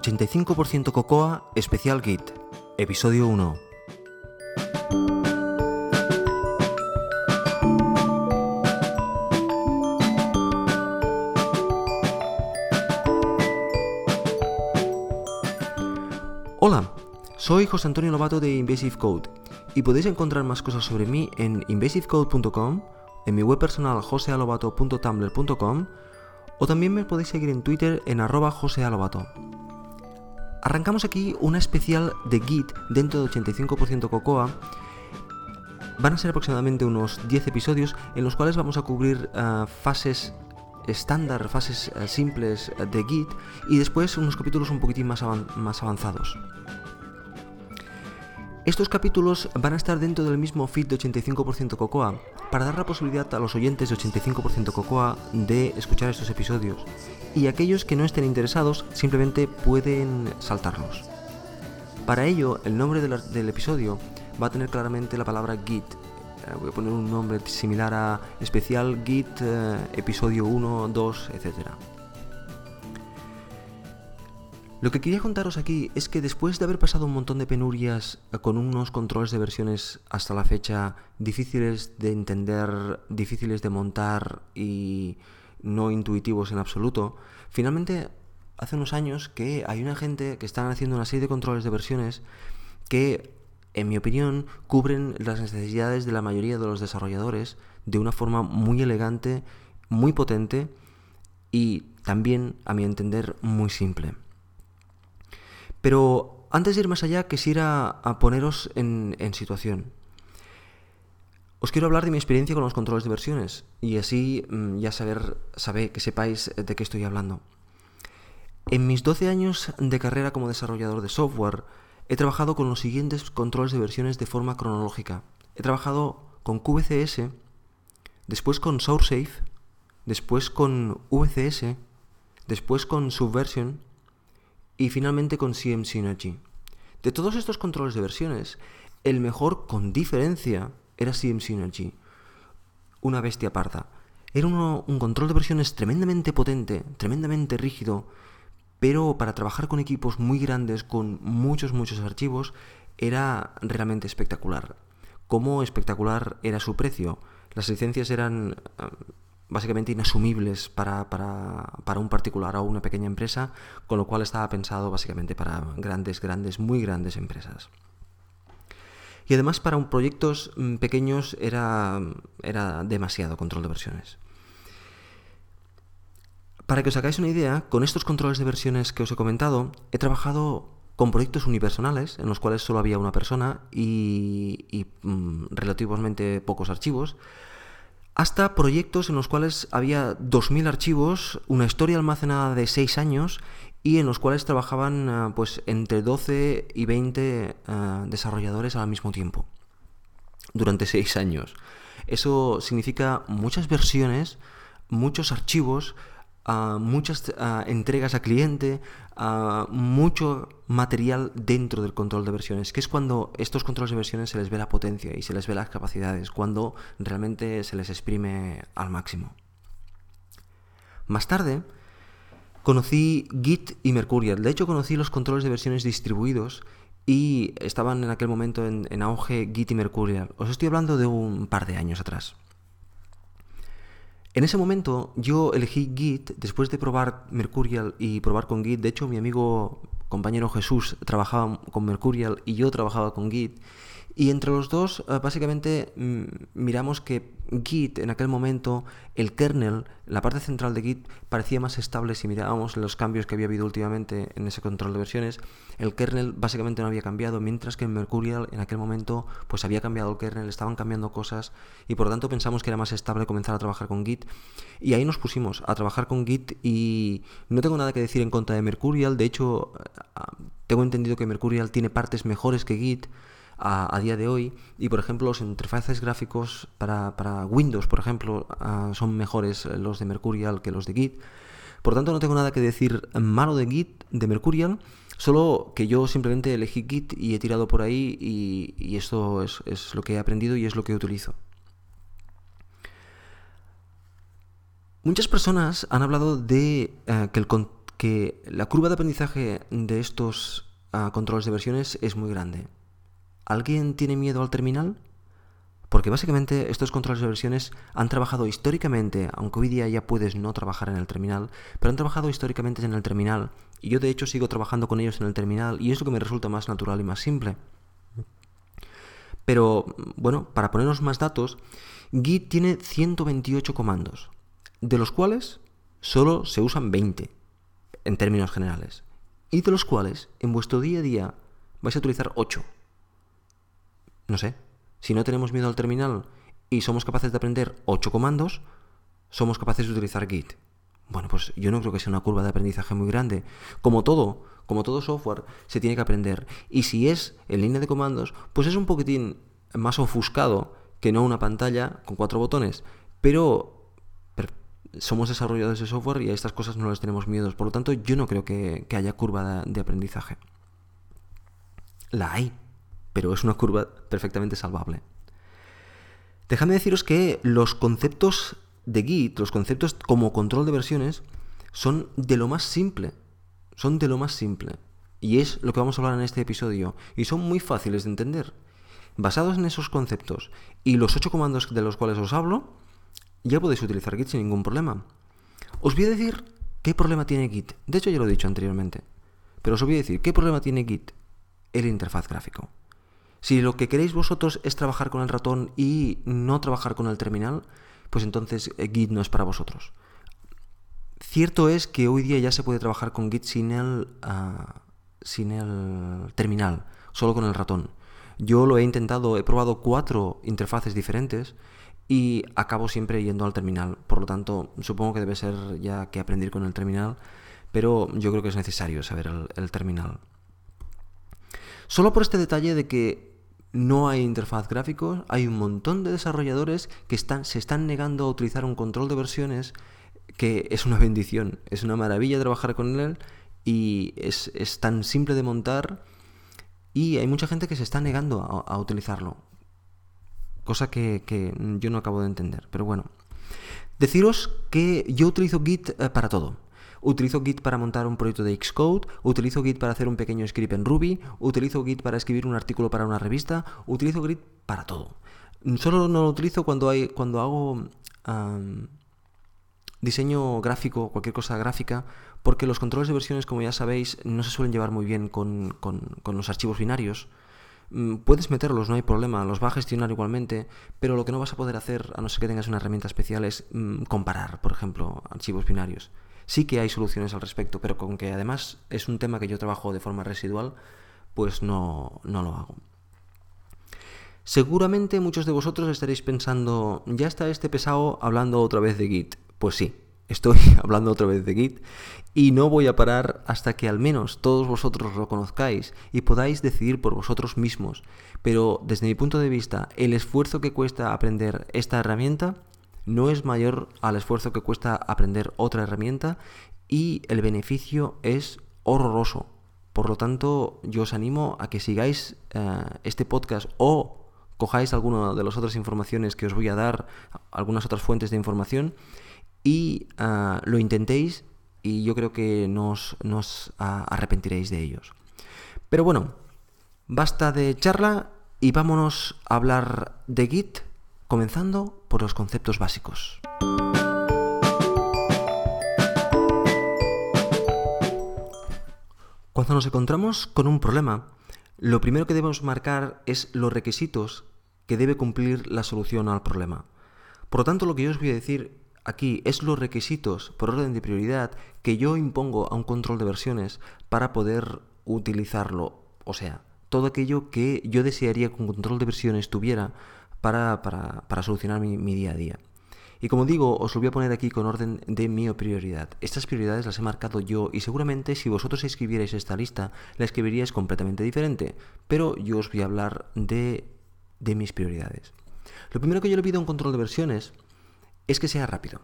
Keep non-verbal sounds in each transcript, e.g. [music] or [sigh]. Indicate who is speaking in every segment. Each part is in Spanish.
Speaker 1: 85% Cocoa Especial Git, Episodio 1. Hola, soy José Antonio Lobato de Invasive Code y podéis encontrar más cosas sobre mí en invasivecode.com, en mi web personal josealobato.tumblr.com o también me podéis seguir en Twitter en arroba josealobato. Arrancamos aquí una especial de Git dentro de 85% Cocoa. Van a ser aproximadamente unos 10 episodios en los cuales vamos a cubrir uh, fases estándar, fases uh, simples de Git y después unos capítulos un poquitín más avanzados. Estos capítulos van a estar dentro del mismo feed de 85% Cocoa para dar la posibilidad a los oyentes de 85% Cocoa de escuchar estos episodios y aquellos que no estén interesados simplemente pueden saltarlos. Para ello, el nombre del, episodio va a tener claramente la palabra Git. Eh, voy a poner un nombre similar a especial Git eh, episodio 1, 2, etcétera. Lo que quería contaros aquí es que después de haber pasado un montón de penurias con unos controles de versiones hasta la fecha difíciles de entender, difíciles de montar y no intuitivos en absoluto, finalmente hace unos años que hay una gente que están haciendo una serie de controles de versiones que, en mi opinión, cubren las necesidades de la mayoría de los desarrolladores de una forma muy elegante, muy potente y también, a mi entender, muy simple. Pero antes de ir más allá, quisiera a poneros en, en, situación. Os quiero hablar de mi experiencia con los controles de versiones y así mm, ya saber, saber que sepáis de qué estoy hablando. En mis 12 años de carrera como desarrollador de software, he trabajado con los siguientes controles de versiones de forma cronológica. He trabajado con QVCS, después con SourceSafe, después con VCS, después con Subversion, y finalmente con CM Synergy. De todos estos controles de versiones, el mejor con diferencia era CM Synergy. Una bestia parda. Era uno, un control de versiones tremendamente potente, tremendamente rígido, pero para trabajar con equipos muy grandes, con muchos, muchos archivos, era realmente espectacular. ¿Cómo espectacular era su precio? Las licencias eran básicamente inasumibles para, para, para, un particular o una pequeña empresa, con lo cual estaba pensado básicamente para grandes, grandes, muy grandes empresas. Y además para un proyectos mm, pequeños era, era demasiado control de versiones. Para que os hagáis una idea, con estos controles de versiones que os he comentado, he trabajado con proyectos unipersonales, en los cuales solo había una persona y, y mmm, relativamente pocos archivos, hasta proyectos en los cuales había 2.000 archivos, una historia almacenada de 6 años y en los cuales trabajaban uh, pues entre 12 y 20 uh, desarrolladores al mismo tiempo durante 6 años. Eso significa muchas versiones, muchos archivos, uh, muchas entregas a cliente, mucho material dentro del control de versiones, que es cuando estos controles de versiones se les ve la potencia y se les ve las capacidades, cuando realmente se les exprime al máximo. Más tarde, conocí Git y Mercurial. De hecho, conocí los controles de versiones distribuidos y estaban en aquel momento en, en auge Git y Mercurial. Os estoy hablando de un par de años atrás. En ese momento yo elegí Git después de probar Mercurial y probar con Git. De hecho, mi amigo compañero Jesús trabajaba con Mercurial y yo trabajaba con Git. Y entre los dos, eh, básicamente, mm, miramos que Git en aquel momento, el kernel, la parte central de Git, parecía más estable si mirábamos los cambios que había habido últimamente en ese control de versiones. El kernel básicamente no había cambiado, mientras que en Mercurial en aquel momento pues había cambiado el kernel, estaban cambiando cosas y por lo tanto pensamos que era más estable comenzar a trabajar con Git. Y ahí nos pusimos a trabajar con Git y no tengo nada que decir en contra de Mercurial, de hecho eh, tengo entendido que Mercurial tiene partes mejores que Git a, día de hoy. Y por ejemplo, los interfaces gráficos para, para Windows, por ejemplo, uh, son mejores los de Mercurial que los de Git. Por tanto, no tengo nada que decir malo de Git, de Mercurial, solo que yo simplemente elegí Git y he tirado por ahí y, esto es, es lo que he aprendido y es lo que utilizo. Muchas personas han hablado de uh, que, el, que la curva de aprendizaje de estos ah, controles de versiones es muy grande. ¿Alguien tiene miedo al terminal? Porque básicamente estos controles de versiones han trabajado históricamente, aunque hoy día ya puedes no trabajar en el terminal, pero han trabajado históricamente en el terminal. Y yo de hecho sigo trabajando con ellos en el terminal y es lo que me resulta más natural y más simple. Pero bueno, para ponernos más datos, Git tiene 128 comandos, de los cuales solo se usan 20 en términos generales. Y de los cuales en vuestro día a día vais a utilizar 8. No sé, si no tenemos miedo al terminal y somos capaces de aprender 8 comandos, somos capaces de utilizar Git. Bueno, pues yo no creo que sea una curva de aprendizaje muy grande. Como todo, como todo software, se tiene que aprender. Y si es en línea de comandos, pues es un poquitín más ofuscado que no una pantalla con cuatro botones. Pero, somos desarrolladores de software y a estas cosas no les tenemos miedo. Por lo tanto, yo no creo que haya curva de aprendizaje. La hay, pero es una curva perfectamente salvable. Dejadme deciros que los conceptos de Git, los conceptos como control de versiones, son de lo más simple. Son de lo más simple. Y es lo que vamos a hablar en este episodio. Y son muy fáciles de entender. Basados en esos conceptos y los ocho comandos de los cuales os hablo, ya podéis utilizar Git sin ningún problema. Os voy a decir qué problema tiene Git. De hecho, ya lo he dicho anteriormente. Pero os voy a decir qué problema tiene Git. El interfaz gráfico. Si lo que queréis vosotros es trabajar con el ratón y no trabajar con el terminal, pues entonces eh, Git no es para vosotros. Cierto es que hoy día ya se puede trabajar con Git sin el, ah, sin el terminal, solo con el ratón. Yo lo he intentado, he probado cuatro interfaces diferentes y acabo siempre yendo al terminal. Por lo tanto, supongo que debe ser ya que aprender con el terminal, pero yo creo que es necesario saber el, el terminal. Solo por este detalle de que no hay interfaz gráfico, hay un montón de desarrolladores que están, se están negando a utilizar un control de versiones que es una bendición, es una maravilla trabajar con él y es, tan simple de montar y hay mucha gente que se está negando a, utilizarlo, cosa que, que, yo no acabo de entender, pero bueno. Deciros que yo utilizo Git eh, para todo. Utilizo Git para montar un proyecto de Xcode, utilizo Git para hacer un pequeño script en Ruby, utilizo Git para escribir un artículo para una revista, utilizo Git para todo. Solo no lo utilizo cuando, hay, cuando hago diseño gráfico, cualquier cosa gráfica, porque los controles de versiones, como ya sabéis, no se suelen llevar muy bien con, los archivos binarios. Mm, puedes meterlos, no hay problema, los va a gestionar igualmente, pero lo que no vas a poder hacer, a no ser que tengas una herramienta especial, es mm, comparar, por ejemplo, archivos binarios. Sí que hay soluciones al respecto, pero con que además es un tema que yo trabajo de forma residual, pues no, no lo hago. Seguramente muchos de vosotros estaréis pensando, ya está este pesado hablando otra vez de Git. Pues sí, estoy [laughs] hablando otra vez de Git y no voy a parar hasta que al menos todos vosotros lo conozcáis y podáis decidir por vosotros mismos. Pero desde mi punto de vista, el esfuerzo que cuesta aprender esta herramienta no es mayor al esfuerzo que cuesta aprender otra herramienta y el beneficio es horroroso. Por lo tanto, yo os animo a que sigáis eh, este podcast o cojáis alguna de las otras informaciones que os voy a dar, algunas otras fuentes de información, y eh, lo intentéis y yo creo que no os arrepentiréis de ellos. Pero bueno, basta de charla y vámonos a hablar de Git comenzando por los conceptos básicos. Cuando nos encontramos con un problema, lo primero que debemos marcar es los requisitos que debe cumplir la solución al problema. Por lo tanto, lo que yo os voy a decir aquí es los requisitos por orden de prioridad que yo impongo a un control de versiones para poder utilizarlo. O sea, todo aquello que yo desearía que un control de versiones tuviera para, para, solucionar mi, día a día. Y como digo, os lo voy a poner aquí con orden de mi prioridad. Estas prioridades las he marcado yo y seguramente si vosotros escribierais esta lista, la escribiríais completamente diferente. Pero yo os voy a hablar de, de mis prioridades. Lo primero que yo le pido a un control de versiones es que sea rápido.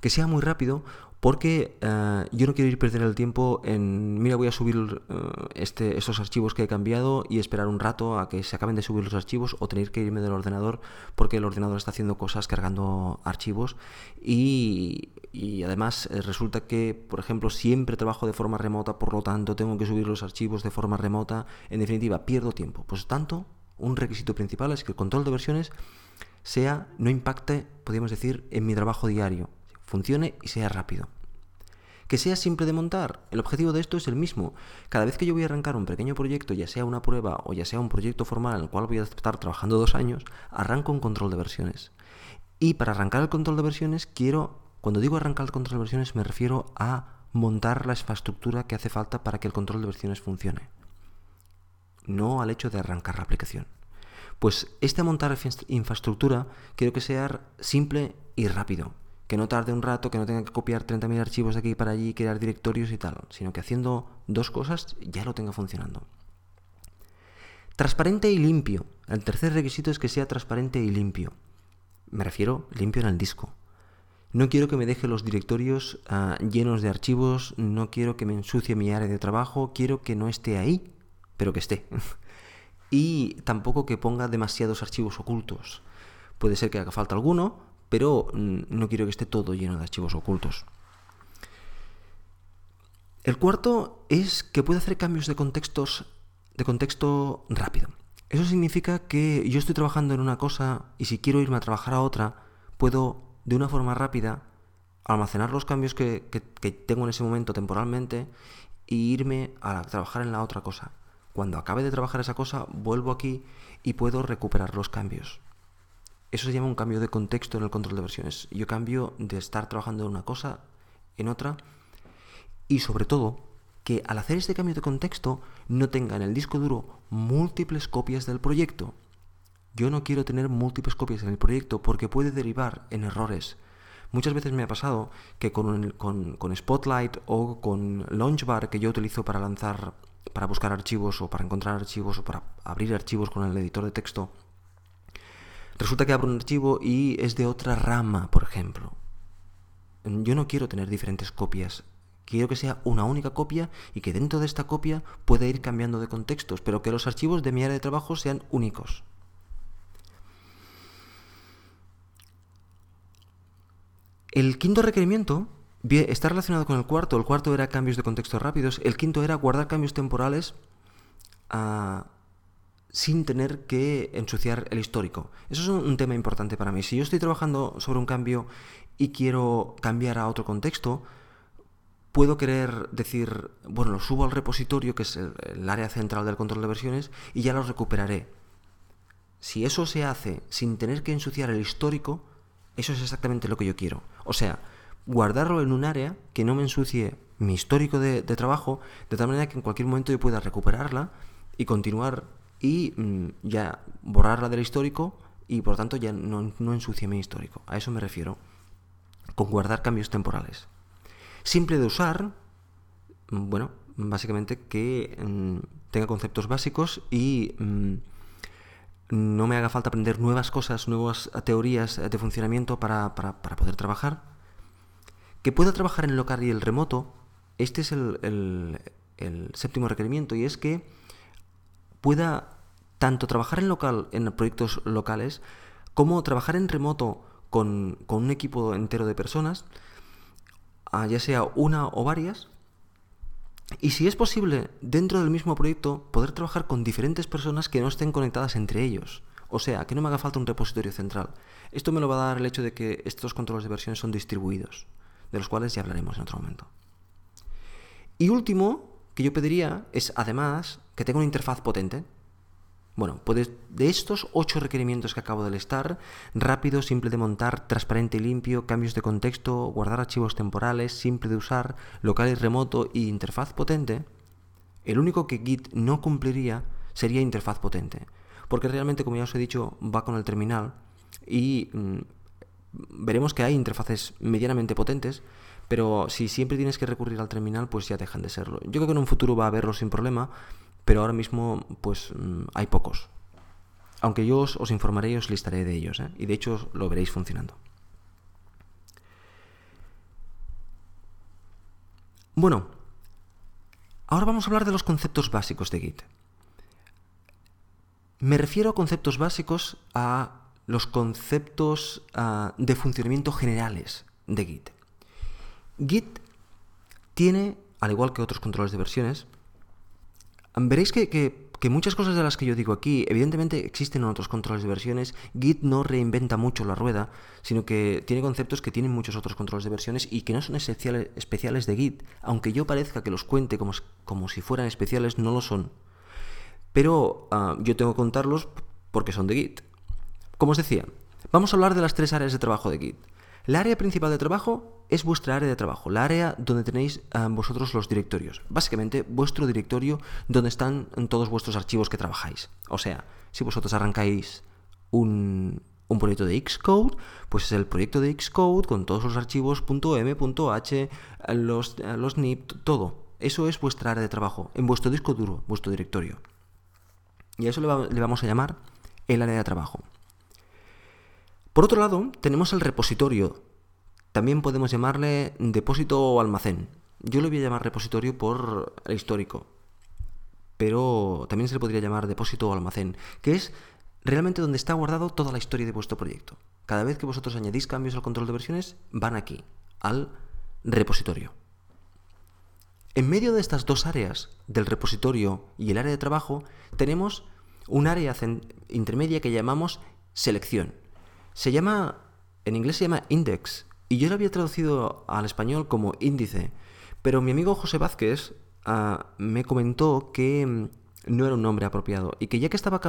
Speaker 1: Que sea muy rápido porque eh, yo no quiero ir perder el tiempo en, mira, voy a subir eh, este, estos archivos que he cambiado y esperar un rato a que se acaben de subir los archivos o tener que irme del ordenador porque el ordenador está haciendo cosas cargando archivos. Y, y además eh, resulta que, por ejemplo, siempre trabajo de forma remota, por lo tanto tengo que subir los archivos de forma remota, en definitiva, pierdo tiempo. Pues tanto, un requisito principal es que el control de versiones sea, no impacte, podríamos decir, en mi trabajo diario, funcione y sea rápido. Que sea simple de montar. El objetivo de esto es el mismo. Cada vez que yo voy a arrancar un pequeño proyecto, ya sea una prueba o ya sea un proyecto formal en el cual voy a estar trabajando dos años, arranco un control de versiones. Y para arrancar el control de versiones quiero, cuando digo arrancar el control de versiones me refiero a montar la infraestructura que hace falta para que el control de versiones funcione. No al hecho de arrancar la aplicación. Pues este montar infraestructura quiero que sea simple y rápido que no tarde un rato, que no tenga que copiar 30.000 archivos de aquí para allí, crear directorios y tal, sino que haciendo dos cosas ya lo tenga funcionando. Transparente y limpio. El tercer requisito es que sea transparente y limpio. Me refiero limpio en el disco. No quiero que me deje los directorios ah, llenos de archivos, no quiero que me ensucie mi área de trabajo, quiero que no esté ahí, pero que esté. [laughs] y tampoco que ponga demasiados archivos ocultos. Puede ser que haga falta alguno, pero mm, no quiero que esté todo lleno de archivos ocultos. El cuarto es que puede hacer cambios de contextos de contexto rápido. Eso significa que yo estoy trabajando en una cosa y si quiero irme a trabajar a otra, puedo de una forma rápida almacenar los cambios que, tengo en ese momento temporalmente e irme a trabajar en la otra cosa. Cuando acabe de trabajar esa cosa, vuelvo aquí y puedo recuperar los cambios. Eso se llama un cambio de contexto en el control de versiones. Yo cambio de estar trabajando en una cosa en otra y sobre todo que al hacer este cambio de contexto no tenga en el disco duro múltiples copias del proyecto. Yo no quiero tener múltiples copias en el proyecto porque puede derivar en errores. Muchas veces me ha pasado que con, con Spotlight o con Launchbar que yo utilizo para lanzar, para buscar archivos o para encontrar archivos o para abrir archivos con el editor de texto, Resulta que abro un archivo y es de otra rama, por ejemplo. Yo no quiero tener diferentes copias. Quiero que sea una única copia y que dentro de esta copia pueda ir cambiando de contextos, pero que los archivos de mi área de trabajo sean únicos. El quinto requerimiento está relacionado con el cuarto. El cuarto era cambios de contexto rápidos. El quinto era guardar cambios temporales a sin tener que ensuciar el histórico. Eso es un tema importante para mí. Si yo estoy trabajando sobre un cambio y quiero cambiar a otro contexto, puedo querer decir, bueno, lo subo al repositorio, que es el, área central del control de versiones, y ya lo recuperaré. Si eso se hace sin tener que ensuciar el histórico, eso es exactamente lo que yo quiero. O sea, guardarlo en un área que no me ensucie mi histórico de, de trabajo, de tal manera que en cualquier momento yo pueda recuperarla y continuar y mm, ya borrarla del histórico y por tanto ya no, no ensucie mi histórico. A eso me refiero con guardar cambios temporales. Simple de usar, mm, bueno, básicamente que mm, tenga conceptos básicos y no me haga falta aprender nuevas cosas, nuevas teorías de funcionamiento para, poder trabajar. Que pueda trabajar en el local y el remoto, este es el séptimo requerimiento y es que pueda tanto trabajar en local, en proyectos locales, como trabajar en remoto con, un equipo entero de personas, ah, ya sea una o varias, y si es posible, dentro del mismo proyecto, poder trabajar con diferentes personas que no estén conectadas entre ellos. O sea, que no me haga falta un repositorio central. Esto me lo va a dar el hecho de que estos controles de versiones son distribuidos, de los cuales ya hablaremos en otro momento. Y último, que yo pediría es, además, que tenga una interfaz potente. Bueno, pues de estos ocho requerimientos que acabo de listar, rápido, simple de montar, transparente y limpio, cambios de contexto, guardar archivos temporales, simple de usar, local y remoto y interfaz potente, el único que Git no cumpliría sería interfaz potente. Porque realmente, como ya os he dicho, va con el terminal y mm, veremos que hay interfaces medianamente potentes, pero si siempre tienes que recurrir al terminal, pues ya dejan de serlo. Yo creo que en un futuro va a haberlo sin problema, pero ahora mismo pues mm, hay pocos. Aunque yo os, informaré y os listaré de ellos, ¿eh? y de hecho lo veréis funcionando. Bueno, ahora vamos a hablar de los conceptos básicos de Git. Me refiero a conceptos básicos a los conceptos ah, de funcionamiento generales de Git. Git tiene, al igual que otros controles de versiones, veréis que, muchas cosas de las que yo digo aquí, evidentemente existen en otros controles de versiones. Git no reinventa mucho la rueda, sino que tiene conceptos que tienen muchos otros controles de versiones y que no son especiales de Git. Aunque yo parezca que los cuente como, como si fueran especiales, no lo son. Pero ah, yo tengo que contarlos porque son de Git. Como os decía, vamos a hablar de las tres áreas de trabajo de Git. La área principal de trabajo es vuestra área de trabajo, la área donde tenéis ah, vosotros los directorios. Básicamente, vuestro directorio donde están todos vuestros archivos que trabajáis. O sea, si vosotros arrancáis un, proyecto de Xcode, pues es el proyecto de Xcode con todos los archivos .m, .h, los, los NIP, todo. Eso es vuestra área de trabajo, en vuestro disco duro, vuestro directorio. Y a eso le vamos a llamar el área de trabajo. Por otro lado, tenemos el repositorio. También podemos llamarle depósito o almacén. Yo le voy a llamar repositorio por el histórico. Pero también se le podría llamar depósito o almacén, que es realmente donde está guardado toda la historia de vuestro proyecto. Cada vez que vosotros añadís cambios al control de versiones, van aquí, al repositorio. En medio de estas dos áreas, del repositorio y el área de trabajo, tenemos un área intermedia que llamamos selección. Se llama, en inglés se llama index, y yo lo había traducido al español como índice, pero mi amigo José Vázquez ah, me comentó que mm, no era un nombre apropiado y que ya que estaba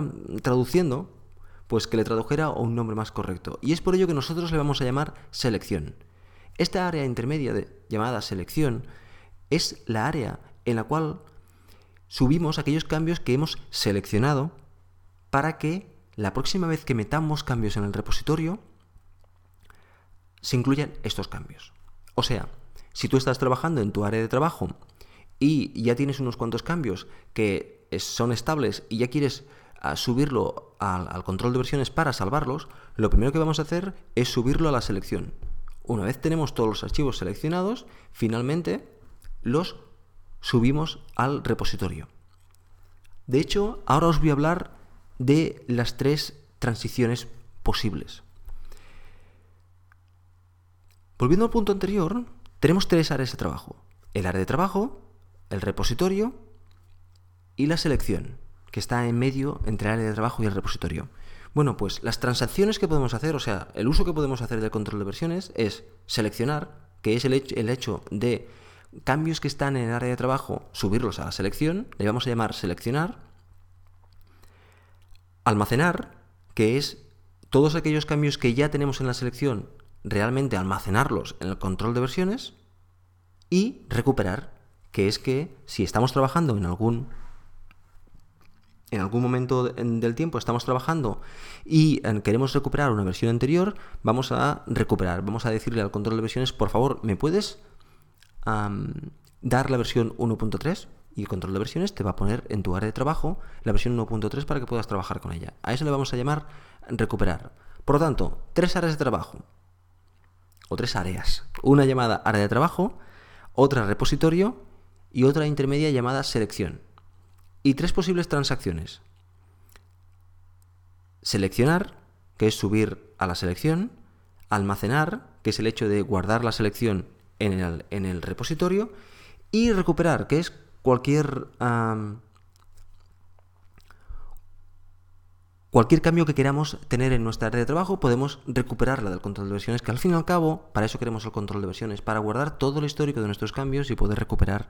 Speaker 1: traduciendo, pues que le tradujera un nombre más correcto. Y es por ello que nosotros le vamos a llamar selección. Esta área intermedia llamada selección es la área en la cual subimos aquellos cambios que hemos seleccionado para que la próxima vez que metamos cambios en el repositorio, se incluyan estos cambios. O sea, si tú estás trabajando en tu área de trabajo y ya tienes unos cuantos cambios que son estables y ya quieres ah, subirlo al, al, control de versiones para salvarlos, lo primero que vamos a hacer es subirlo a la selección. Una vez tenemos todos los archivos seleccionados, finalmente los subimos al repositorio. De hecho, ahora os voy a hablar de las tres transiciones posibles. Volviendo al punto anterior, tenemos tres áreas de trabajo. El área de trabajo, el repositorio y la selección, que está en medio entre el área de trabajo y el repositorio. Bueno, pues las transacciones que podemos hacer, o sea, el uso que podemos hacer del control de versiones es seleccionar, que es el hecho, de cambios que están en el área de trabajo, subirlos a la selección, le vamos a llamar seleccionar, Almacenar, que es todos aquellos cambios que ya tenemos en la selección, realmente almacenarlos en el control de versiones. Y recuperar, que es que si estamos trabajando en algún en algún momento del tiempo estamos trabajando y queremos recuperar una versión anterior, vamos a recuperar, vamos a decirle al control de versiones, por favor, ¿me puedes dar la versión 1.3? Y el control de versiones te va a poner en tu área de trabajo la versión 1.3 para que puedas trabajar con ella. A eso le vamos a llamar recuperar. Por lo tanto, tres áreas de trabajo, o tres áreas. Una llamada área de trabajo, otra repositorio y otra intermedia llamada selección. Y tres posibles transacciones. Seleccionar, que es subir a la selección. Almacenar, que es el hecho de guardar la selección en el, en el repositorio. Y recuperar, que es cualquier, cualquier cambio que queramos tener en nuestra área de trabajo, podemos recuperarla del control de versiones, que al fin y al cabo, para eso queremos el control de versiones, para guardar todo el histórico de nuestros cambios y poder recuperar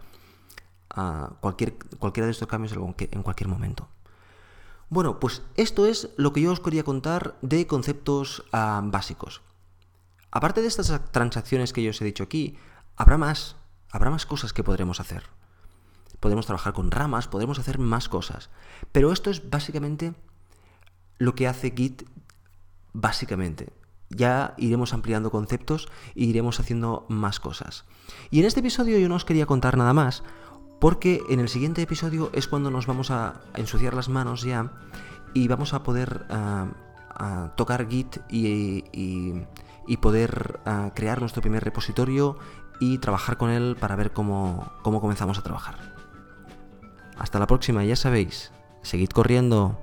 Speaker 1: uh, cualquier, cualquiera de estos cambios en cualquier momento. Bueno, pues esto es lo que yo os quería contar de conceptos básicos. Aparte de estas transacciones que yo os he dicho aquí, habrá más, habrá más cosas que podremos hacer podemos trabajar con ramas, podemos hacer más cosas. Pero esto es básicamente lo que hace Git básicamente. Ya iremos ampliando conceptos e iremos haciendo más cosas. Y en este episodio yo no os quería contar nada más, porque en el siguiente episodio es cuando nos vamos a ensuciar las manos ya y vamos a poder ah, tocar Git y, poder ah, crear nuestro primer repositorio y trabajar con él para ver cómo, cómo comenzamos a trabajar. Hasta la próxima, ya sabéis, seguid corriendo.